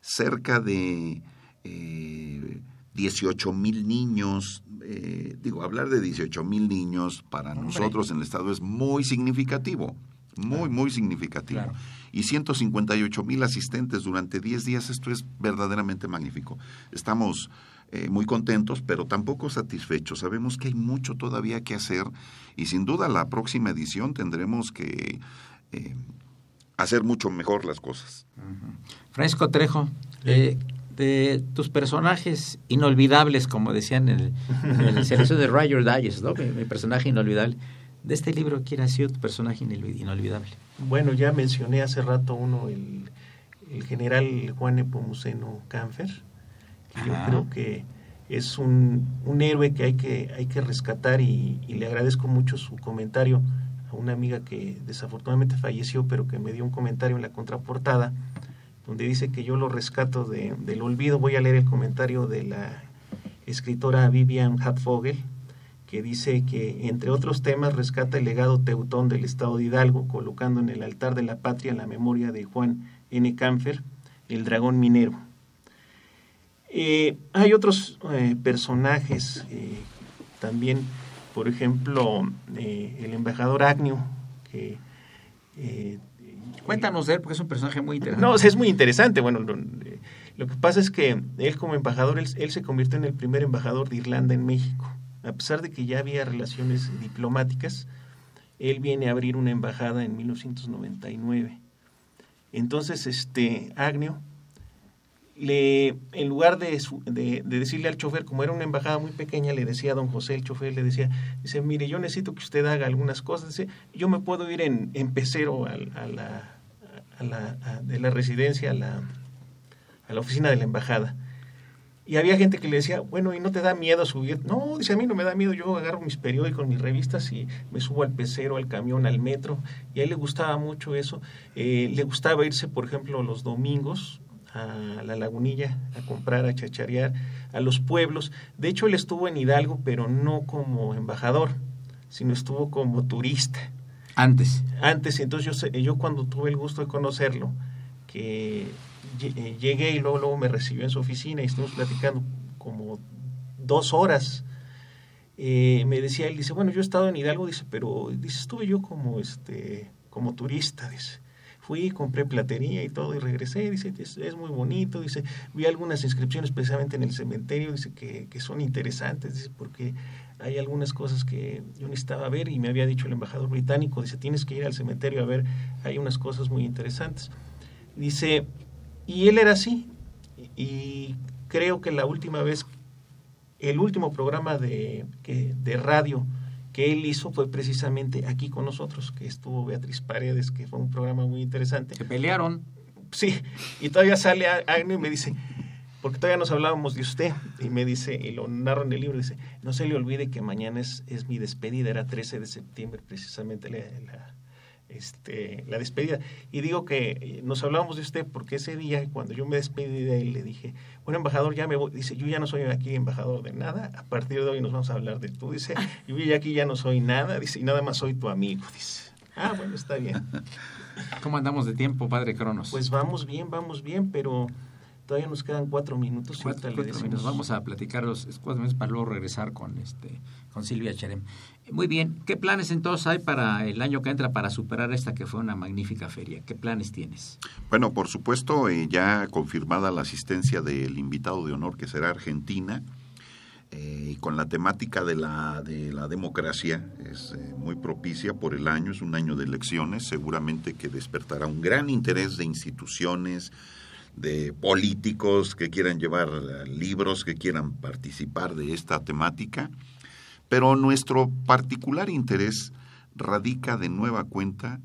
cerca de eh, 18 mil niños. eh, digo, hablar de 18 mil niños para Hombre. nosotros en el Estado es muy significativo, muy, muy significativo. Claro. Y 158 mil asistentes durante 10 días, esto es verdaderamente magnífico. Estamos eh, muy contentos, pero tampoco satisfechos. Sabemos que hay mucho todavía que hacer y sin duda la próxima edición tendremos que eh, hacer mucho mejor las cosas. Francisco Trejo, eh, de tus personajes inolvidables, como decían en el, en el selección de Roger Digest, ¿no? Mi, mi personaje inolvidable. De este libro, ¿quién ha sido tu personaje inolvi- inolvidable? Bueno, ya mencioné hace rato uno, el, el general Juan Nepomuceno Canfer, que yo creo que es un, un héroe que hay que, hay que rescatar y, y le agradezco mucho su comentario a una amiga que desafortunadamente falleció, pero que me dio un comentario en la contraportada, donde dice que yo lo rescato de- del olvido. Voy a leer el comentario de la escritora Vivian Hatfogel, que dice que, entre otros temas, rescata el legado teutón del Estado de Hidalgo, colocando en el altar de la patria la memoria de Juan N. Canfer, el dragón minero. Eh, hay otros eh, personajes eh, también, por ejemplo, el embajador Agnew, que... Cuéntanos de él, porque es un personaje muy interesante. no, es muy interesante. Bueno, lo, lo que pasa es que él como embajador, él, él se convirtió en el primer embajador de Irlanda en México. A pesar de que ya había relaciones diplomáticas, él viene a abrir una embajada en 1999. Entonces, este Agnew, le, en lugar de, decirle al chofer, como era una embajada muy pequeña, le decía a don José, el chofer, le decía, dice, mire, yo necesito que usted haga algunas cosas, dice, yo me puedo ir en, en pecero a, la, a la- de la residencia a la, a la oficina de la embajada. Y había gente que le decía, bueno, ¿y no te da miedo subir? No, dice, a mí no me da miedo, yo agarro mis periódicos, mis revistas y me subo al pecero, al camión, al metro. Y a él le gustaba mucho eso. Eh, le gustaba irse, por ejemplo, los domingos a la lagunilla a comprar, a chacharear, a los pueblos. De hecho, él estuvo en Hidalgo, pero no como embajador, sino estuvo como turista Antes. antes, entonces yo, yo cuando tuve el gusto de conocerlo, que llegué y luego, luego me recibió en su oficina y estuvimos platicando como dos horas. Eh, me decía él, dice, bueno, yo he estado en Hidalgo, dice, pero dice, estuve yo como este, como turista, dice. Fui, compré platería y todo y regresé, dice, es, es muy bonito, dice, vi algunas inscripciones precisamente en el cementerio, dice que, que son interesantes, dice, porque hay algunas cosas que yo necesitaba ver y me había dicho el embajador británico, dice, tienes que ir al cementerio a ver, hay unas cosas muy interesantes. Dice, y él era así, y, creo que la última vez, el último programa de, que, de radio que él hizo fue precisamente aquí con nosotros, que estuvo Beatriz Paredes, que fue un programa muy interesante. Se pelearon. Sí, y todavía sale A- Agnew y me dice, porque todavía nos hablábamos de usted, y me dice, y lo narro en el libro, dice, no se le olvide que mañana es, es mi despedida, era 13 de septiembre precisamente la, la, este, la despedida. Y digo que eh, nos hablábamos de usted porque ese día, cuando yo me despedí de él, le dije, bueno, embajador, ya me voy. Dice, yo ya no soy aquí embajador de nada, a partir de hoy nos vamos a hablar de tú. Dice, yo ya aquí ya no soy nada, dice, y nada más soy tu amigo, dice. Ah, bueno, está bien. ¿Cómo andamos de tiempo, padre Cronos? Pues vamos bien, vamos bien, pero todavía nos quedan cuatro minutos. y cuatro, cuatro minutos. Vamos a platicar los cuatro minutos para luego regresar con este con Silvia Cherem. Muy bien. ¿Qué planes entonces hay para el año que entra para superar esta que fue una magnífica feria? ¿Qué planes tienes? Bueno, por supuesto, eh, ya confirmada la asistencia del invitado de honor que será Argentina, eh, y con la temática de la, de la democracia, es eh, muy propicia por el año, es un año de elecciones, seguramente que despertará un gran interés de instituciones, de políticos que quieran llevar libros, que quieran participar de esta temática, pero nuestro particular interés radica de nueva cuenta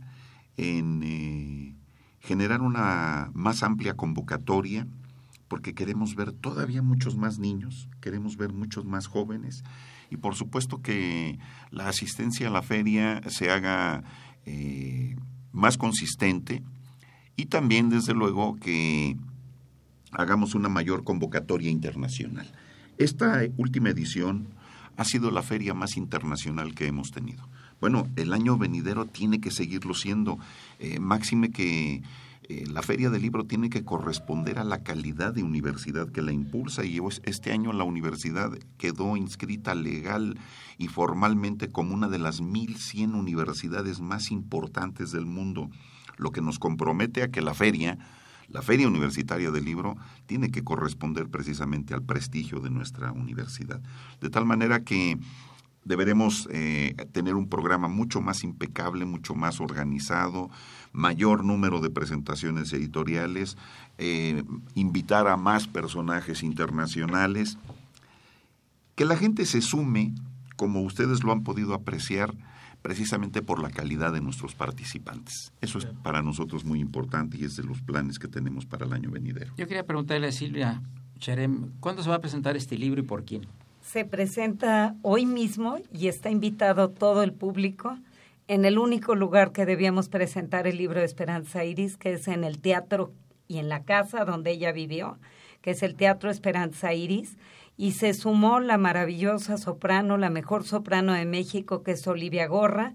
en eh, generar una más amplia convocatoria, porque queremos ver todavía muchos más niños, queremos ver muchos más jóvenes, y por supuesto que la asistencia a la feria se haga eh, más consistente, y también, desde luego, que hagamos una mayor convocatoria internacional. Esta última edición ha sido la feria más internacional que hemos tenido. Bueno, el año venidero tiene que seguirlo siendo, eh, máxime que eh, la Feria del Libro tiene que corresponder a la calidad de universidad que la impulsa y este año la universidad quedó inscrita legal y formalmente como una de las 1.100 universidades más importantes del mundo, lo que nos compromete a que la feria, la Feria Universitaria del Libro, tiene que corresponder precisamente al prestigio de nuestra universidad. De tal manera que deberemos eh, tener un programa mucho más impecable, mucho más organizado, mayor número de presentaciones editoriales, eh, invitar a más personajes internacionales, que la gente se sume, como ustedes lo han podido apreciar, precisamente por la calidad de nuestros participantes. Eso es para nosotros muy importante y es de los planes que tenemos para el año venidero. Yo quería preguntarle a Silvia Cherem, ¿cuándo se va a presentar este libro y por quién? Se presenta hoy mismo y está invitado todo el público en el único lugar que debíamos presentar el libro de Esperanza Iris, que es en el teatro y en la casa donde ella vivió, que es el Teatro Esperanza Iris, y se sumó la maravillosa soprano, la mejor soprano de México, que es Olivia Gorra.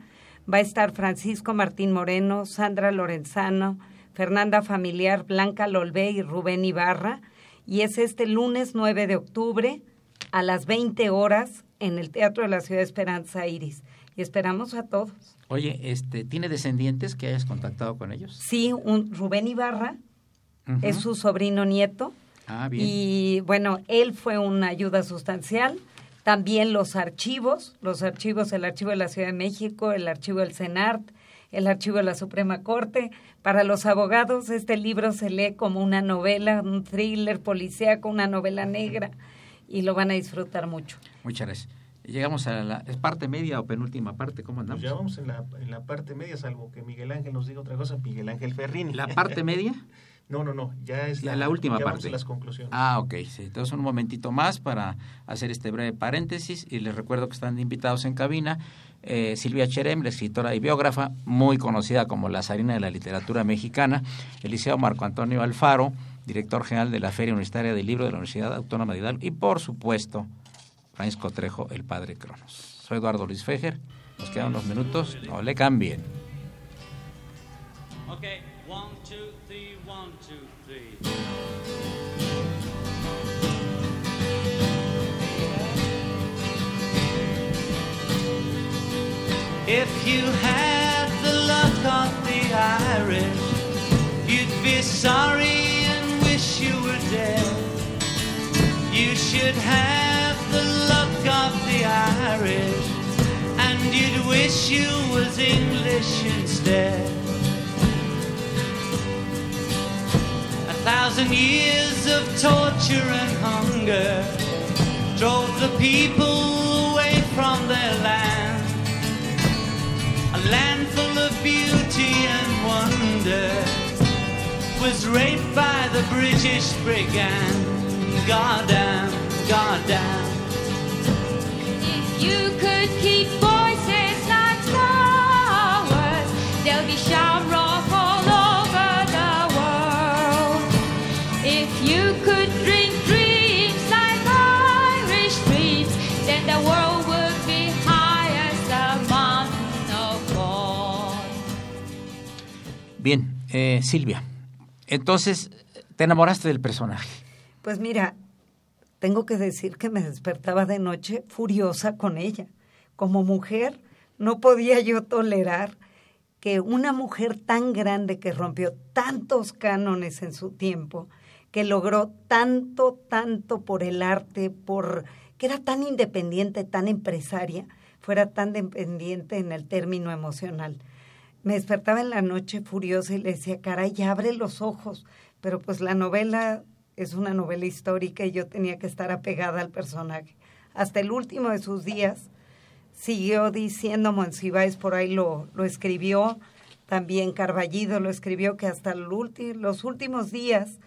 Va a estar Francisco Martín Moreno, Sandra Lorenzano, Fernanda Familiar, Blanca Lolvé y Rubén Ibarra. Y es este lunes 9 de octubre a las 20 horas en el Teatro de la Ciudad de Esperanza Iris. Y esperamos a todos. Oye, este, ¿tiene descendientes que hayas contactado con ellos? Sí, un Rubén Ibarra es su sobrino nieto. Ah, bien. Y bueno, él fue una ayuda sustancial. También los archivos, los archivos, el archivo de la Ciudad de México, el archivo del CENART, el archivo de la Suprema Corte. Para los abogados, este libro se lee como una novela, un thriller policíaco, una novela negra, y lo van a disfrutar mucho. Muchas gracias. Llegamos a la ¿es parte media o penúltima parte, ¿cómo andamos? Pues ya vamos en la, en la parte media, salvo que Miguel Ángel nos diga otra cosa, Miguel Ángel Ferrini. ¿La parte media? no, no, no, ya es la, la última ya parte. Vamos a las conclusiones. Ah, ok, sí. Entonces un momentito más para hacer este breve paréntesis y les recuerdo que están invitados en cabina eh, Silvia Cherem, la escritora y biógrafa, muy conocida como la zarina de la literatura mexicana, Eliseo Marco Antonio Alfaro, director general de la Feria Universitaria del Libro de la Universidad Autónoma de Hidalgo y por supuesto Francisco Trejo, el padre Cronos. Soy Eduardo Luis Fejer. Nos quedan unos minutos. No le cambien. Okay, If you had the luck of the Irish, you'd be sorry and wish you were dead. You should have the luck of the Irish, and you'd wish you was English instead. Thousand years of torture and hunger drove the people away from their land. A land full of beauty and wonder was raped by the British brigand. Goddamn, goddamn. If you could keep Bien, eh, Silvia. Entonces, te enamoraste del personaje. Pues mira, tengo que decir que me despertaba de noche furiosa con ella. Como mujer, no podía yo tolerar que una mujer tan grande que rompió tantos cánones en su tiempo, que logró tanto, tanto por el arte, por que era tan independiente, tan empresaria, fuera tan dependiente en el término emocional. Me despertaba en la noche furiosa y le decía, caray, ya abre los ojos. Pero pues la novela es una novela histórica y yo tenía que estar apegada al personaje. Hasta el último de sus días siguió diciendo Monsiváis, por ahí lo, lo escribió, también Carballido lo escribió, que hasta el los últimos días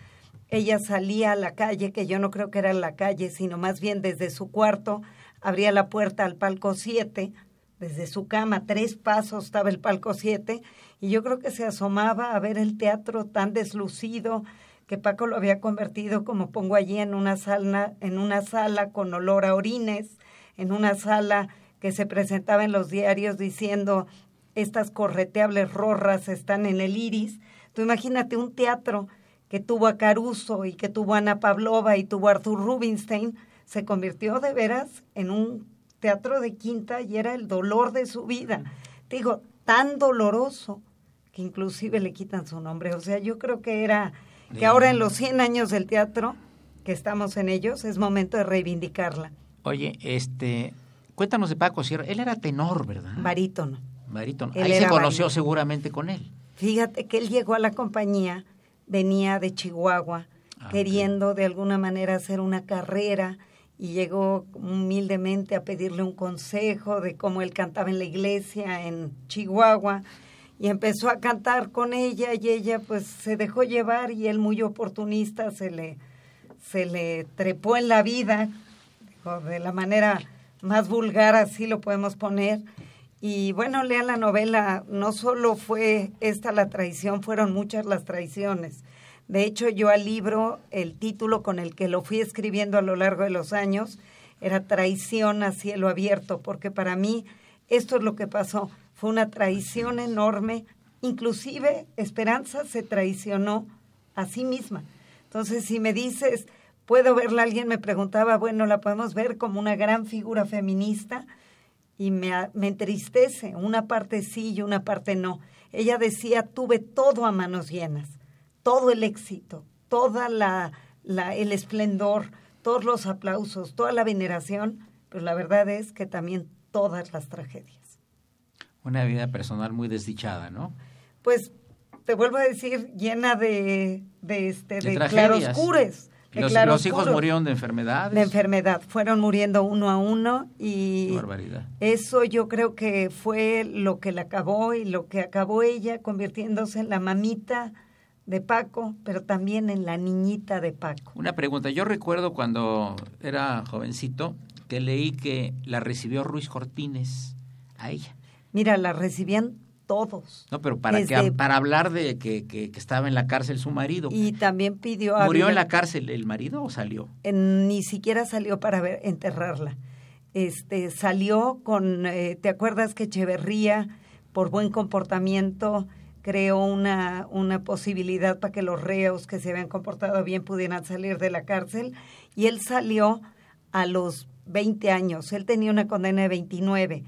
ella salía a la calle, que yo no creo que era la calle, sino más bien desde su cuarto, abría la puerta al palco 7, desde su cama, tres pasos estaba el palco 7, y yo creo que se asomaba a ver el teatro tan deslucido, que Paco lo había convertido, como pongo allí, en una sala, en una sala con olor a orines, en una sala que se presentaba en los diarios diciendo estas correteables rorras están en el iris. Tú imagínate un teatro que tuvo a Caruso y que tuvo a Ana Pavlova y tuvo a Arthur Rubinstein, se convirtió de veras en un teatro de quinta y era el dolor de su vida. Te digo, tan doloroso que inclusive le quitan su nombre. O sea, yo creo que era que ahora en los 100 años del teatro, que estamos en ellos, es momento de reivindicarla. Oye, este, cuéntanos de Paco Sierra. Él era tenor, ¿verdad? Barítono. Barítono. Él Ahí se conoció barítono. seguramente con él. Fíjate que él llegó a la compañía, venía de Chihuahua, Ah, queriendo de alguna manera hacer una carrera y llegó humildemente a pedirle un consejo de cómo él cantaba en la iglesia en Chihuahua y empezó a cantar con ella y ella pues se dejó llevar y él muy oportunista se le se le trepó en la vida de la manera más vulgar así lo podemos poner. Y bueno lean la novela no solo fue esta la traición fueron muchas las traiciones de hecho yo al libro el título con el que lo fui escribiendo a lo largo de los años era traición a cielo abierto porque para mí esto es lo que pasó. Fue una traición enorme. Inclusive Esperanza se traicionó a sí misma. Entonces, si me dices, ¿puedo verla? Alguien me preguntaba, bueno, la podemos ver como una gran figura feminista y me, me entristece, una parte sí y una parte no. Ella decía, tuve todo a manos llenas, todo el éxito, toda la, la el esplendor, todos los aplausos, toda la veneración, pero la verdad es que también todas las tragedias. Una vida personal muy desdichada, ¿no? Pues te vuelvo a decir, llena de, de, este, De claroscures. de Los, los hijos murieron de enfermedades. de enfermedad. Fueron muriendo uno a uno y Qué barbaridad. eso yo creo que fue lo que la acabó y lo que acabó ella convirtiéndose en la mamita de Paco, pero también en la niñita de Paco. Una pregunta. Yo recuerdo cuando era jovencito que leí que la recibió Ruiz Cortines a ella. Mira, la recibían todos. No, pero para que para hablar de que, que- que estaba en la cárcel su marido. Y también pidió a ¿Murió en la cárcel el marido o salió? en- ni siquiera salió para ver, enterrarla. Este salió con, eh, ¿te acuerdas que Echeverría, por buen comportamiento, creó una, una posibilidad para que los reos que se habían comportado bien pudieran salir de la cárcel? Y él salió a los 20 años, él tenía una condena de 29.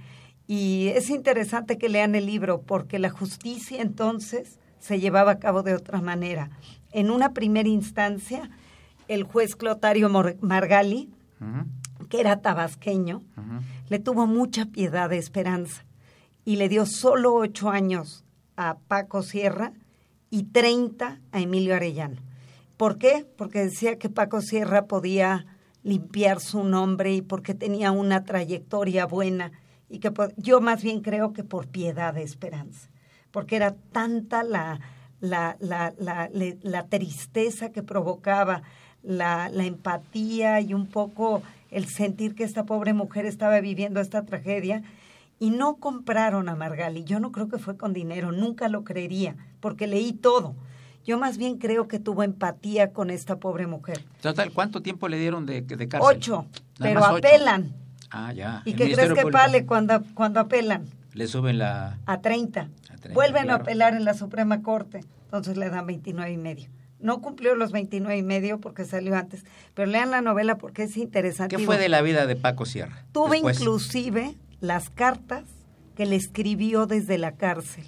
Y es interesante que lean el libro porque la justicia entonces se llevaba a cabo de otra manera. En una primera instancia, el juez Clotario Margali, que era tabasqueño, le tuvo mucha piedad de esperanza y le dio solo ocho años a Paco Sierra y 30 a Emilio Arellano. ¿Por qué? Porque decía que Paco Sierra podía limpiar su nombre y porque tenía una trayectoria buena y que yo más bien creo que por piedad de esperanza, porque era tanta la, la, la, la, tristeza que provocaba, la empatía y un poco el sentir que esta pobre mujer estaba viviendo esta tragedia y no compraron a Margali. Yo no creo que fue con dinero, nunca lo creería, porque leí todo. Yo más bien creo que tuvo empatía con esta pobre mujer. Total, ¿cuánto tiempo le dieron de, de cárcel? Ocho, Nada pero ocho. apelan. Ah, ya. ¿Y El qué crees que Público vale cuando, cuando apelan? Le suben la... A 30. A 30, Vuelven claro. a apelar en la Suprema Corte, entonces le dan 29 y medio. No cumplió los 29 y medio porque salió antes, pero lean la novela porque es interesante. ¿Qué fue de la vida de Paco Sierra? Tuve después? inclusive las cartas que le escribió desde la cárcel.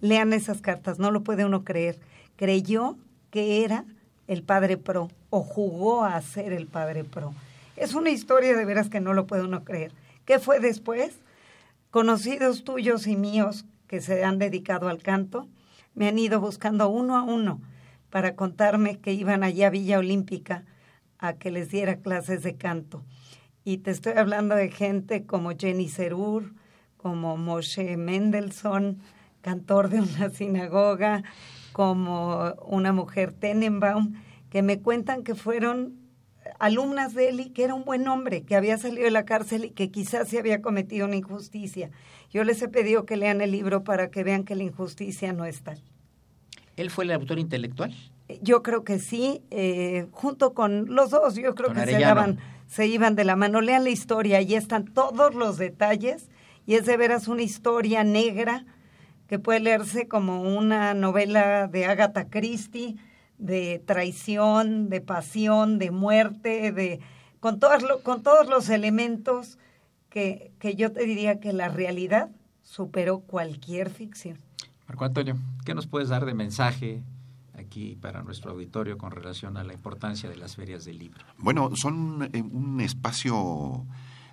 Lean esas cartas, no lo puede uno creer. Creyó que era el padre pro o jugó a ser el padre pro. Es una historia de veras que no lo puede uno creer. ¿Qué fue después? Conocidos tuyos y míos que se han dedicado al canto me han ido buscando uno a uno para contarme que iban allá a Villa Olímpica a que les diera clases de canto. Y te estoy hablando de gente como Jenny Serur, como Moshe Mendelssohn, cantor de una sinagoga, como una mujer Tenenbaum, que me cuentan que fueron alumnas de él y que era un buen hombre, que había salido de la cárcel y que quizás se había cometido una injusticia. Yo les he pedido que lean el libro para que vean que la injusticia no es tal. ¿Él fue el autor intelectual? Yo creo que sí, eh, junto con los dos, yo creo Con que se daban, se iban de la mano. Lean la historia, ahí están todos los detalles y es de veras una historia negra que puede leerse como una novela de Agatha Christie, de traición, de pasión, de muerte, de con todas lo- con todos los elementos que, que yo te diría que la realidad superó cualquier ficción. Marco Antonio, ¿qué nos puedes dar de mensaje para nuestro auditorio con relación a la importancia de las ferias del libro? Bueno, son eh, un espacio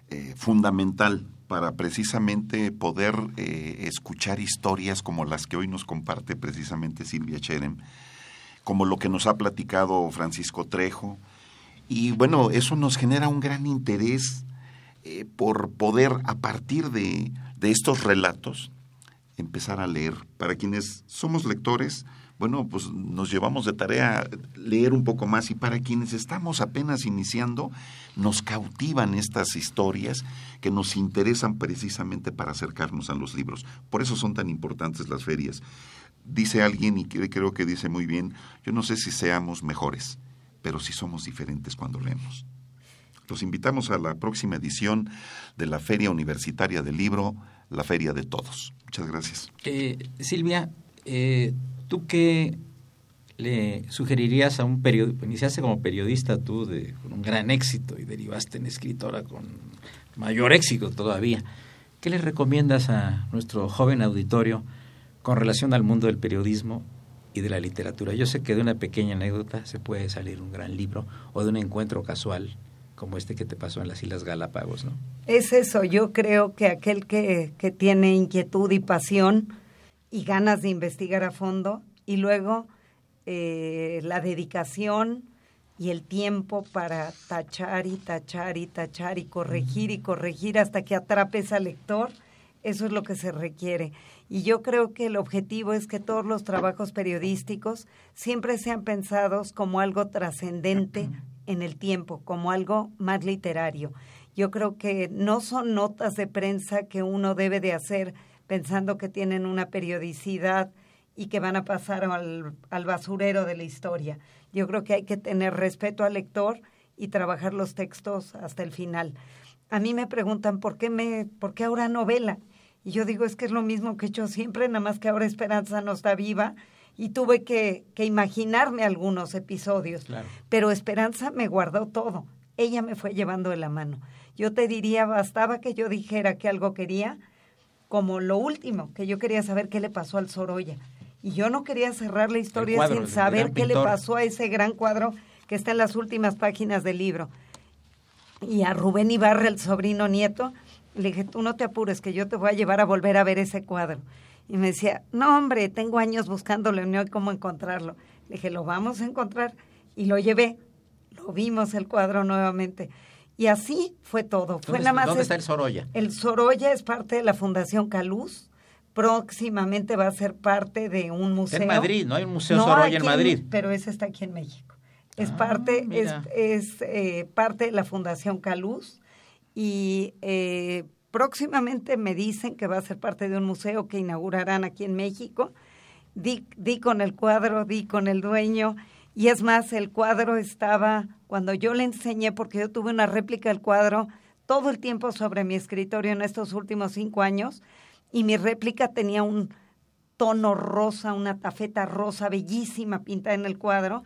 eh, fundamental para precisamente poder eh, escuchar historias como las que hoy nos comparte precisamente Silvia Cherem, como lo que nos ha platicado Francisco Trejo. Y bueno, eso nos genera un gran interés por poder, a partir de, de estos relatos, empezar a leer. Para quienes somos lectores, bueno, pues nos llevamos de tarea leer un poco más y para quienes estamos apenas iniciando, nos cautivan estas historias que nos interesan precisamente para acercarnos a los libros. Por eso son tan importantes las ferias. Dice alguien, y creo que dice muy bien, yo no sé si seamos mejores, pero sí somos diferentes cuando leemos. Los invitamos a la próxima edición de la Feria Universitaria del Libro, la Feria de Todos. Muchas gracias. Eh, Silvia, eh, ¿tú qué le sugerirías a un periodista? Iniciaste como periodista tú de, con un gran éxito y derivaste en escritora con mayor éxito todavía. ¿Qué le recomiendas a nuestro joven auditorio con relación al mundo del periodismo y de la literatura? Yo sé que de una pequeña anécdota se puede salir un gran libro o de un encuentro casual como este que te pasó en las Islas Galápagos, ¿no? Es eso, yo creo que aquel que, que tiene inquietud y pasión y ganas de investigar a fondo y luego eh, la dedicación y el tiempo para tachar y tachar y tachar y corregir y corregir hasta que atrapes al lector, eso es lo que se requiere. Y yo creo que el objetivo es que todos los trabajos periodísticos siempre sean pensados como algo trascendente en el tiempo, como algo más literario. Yo creo que no son notas de prensa que uno debe de hacer pensando que tienen una periodicidad y que van a pasar al, al basurero de la historia. Yo creo que hay que tener respeto al lector y trabajar los textos hasta el final. A mí me preguntan por qué me, por qué ahora novela. Y yo digo, es que es lo mismo que he hecho siempre, nada más que ahora Esperanza no está viva y tuve que, que imaginarme algunos episodios. Claro. Pero Esperanza me guardó todo. Ella me fue llevando de la mano. Yo te diría, bastaba que yo dijera que algo quería, como lo último, que yo quería saber qué le pasó al Sorolla. Y yo no quería cerrar la historia cuadro, sin saber qué le pasó a ese gran cuadro que está en las últimas páginas del libro. Y a Rubén Ibarra, el sobrino nieto, le dije, tú no te apures, que yo te voy a llevar a volver a ver ese cuadro. Y me decía, no, hombre, tengo años buscándolo y no hay cómo encontrarlo. Le dije, lo vamos a encontrar. Y lo llevé. Lo vimos el cuadro nuevamente. Y así fue todo. Fue ¿Dónde, nada más dónde es- está el Sorolla? el Sorolla es parte de la Fundación Caluz. Próximamente va a ser parte de un museo. En Madrid, ¿no? Hay un museo No, Sorolla aquí en Madrid. Pero ese está aquí en México. Es Ah, parte, es, es eh, parte de la Fundación Caluz y eh, próximamente me dicen que va a ser parte de un museo que inaugurarán aquí en México. Di, di con el cuadro, di con el dueño y es más, el cuadro estaba, cuando yo le enseñé, porque yo tuve una réplica del cuadro todo el tiempo sobre mi escritorio en estos últimos cinco años y mi réplica tenía un tono rosa, una tafeta rosa bellísima pintada en el cuadro.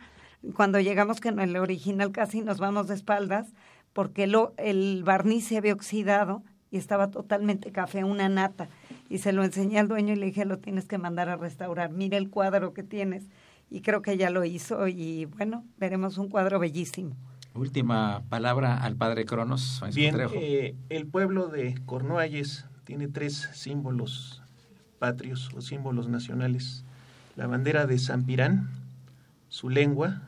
Cuando llegamos que en el original casi nos vamos de espaldas porque el barniz se había oxidado y estaba totalmente café, una nata. Y se lo enseñé al dueño y le dije, lo tienes que mandar a restaurar. Mira el cuadro que tienes. Y creo que ya lo hizo y bueno, veremos un cuadro bellísimo. Última palabra al padre Cronos. Bien, eh, el pueblo de Cornualles tiene tres símbolos patrios o símbolos nacionales. La bandera de San Pirán, su lengua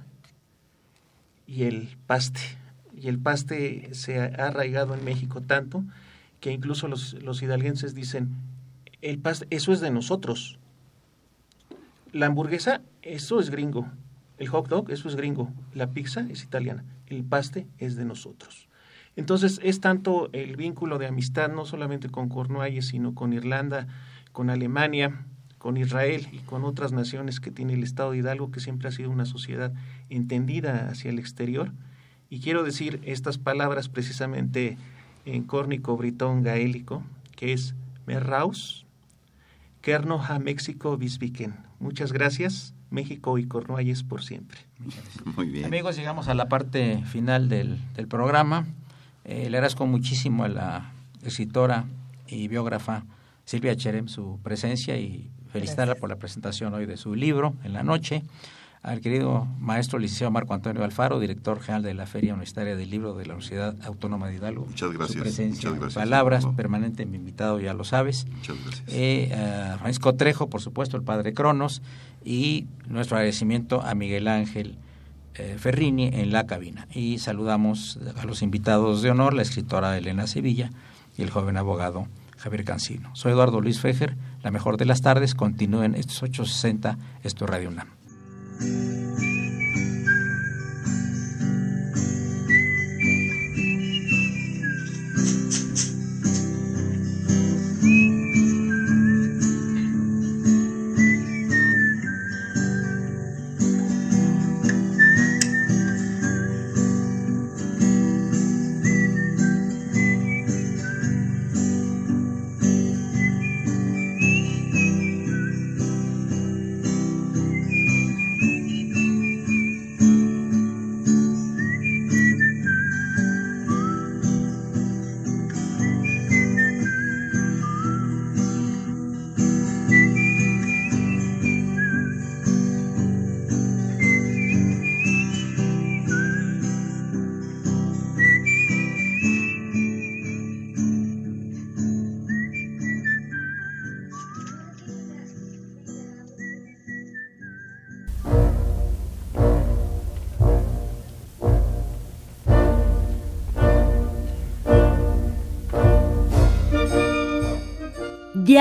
y el paste. Y el paste se ha arraigado en México tanto que incluso los, los hidalguenses dicen, el paste, eso es de nosotros. La hamburguesa, eso es gringo. El hot dog, eso es gringo. La pizza es italiana. El paste es de nosotros. Entonces es tanto el vínculo de amistad no solamente con Cornualles, sino con Irlanda, con Alemania, con Israel y con otras naciones que tiene el Estado de Hidalgo, que siempre ha sido una sociedad entendida hacia el exterior. Y quiero decir estas palabras precisamente en córnico britón gaélico, que es merraus, Kernoha México Bisbiken. Muchas gracias. México y Cornualles por siempre. Muy bien. Amigos, llegamos a la parte final del, del programa. Eh, le agradezco muchísimo a la escritora y biógrafa Silvia Cherem su presencia y felicitarla por la presentación hoy de su libro en la noche. Al querido maestro licenciado Marco Antonio Alfaro, director general de la Feria Universitaria del Libro de la Universidad Autónoma de Hidalgo. Muchas gracias, Su presencia, muchas gracias, palabras, Armando. permanente mi invitado, ya lo sabes. Muchas gracias. Eh, a Francisco Trejo, por supuesto, el padre Cronos, y nuestro agradecimiento a Miguel Ángel eh, Ferrini en la cabina. Y saludamos a los invitados de honor, la escritora Elena Sevilla y el joven abogado Javier Cancino. Soy Eduardo Luis Fejer, la mejor de las tardes, continúen estos 860, esto es Radio UNAM. Mm-hmm.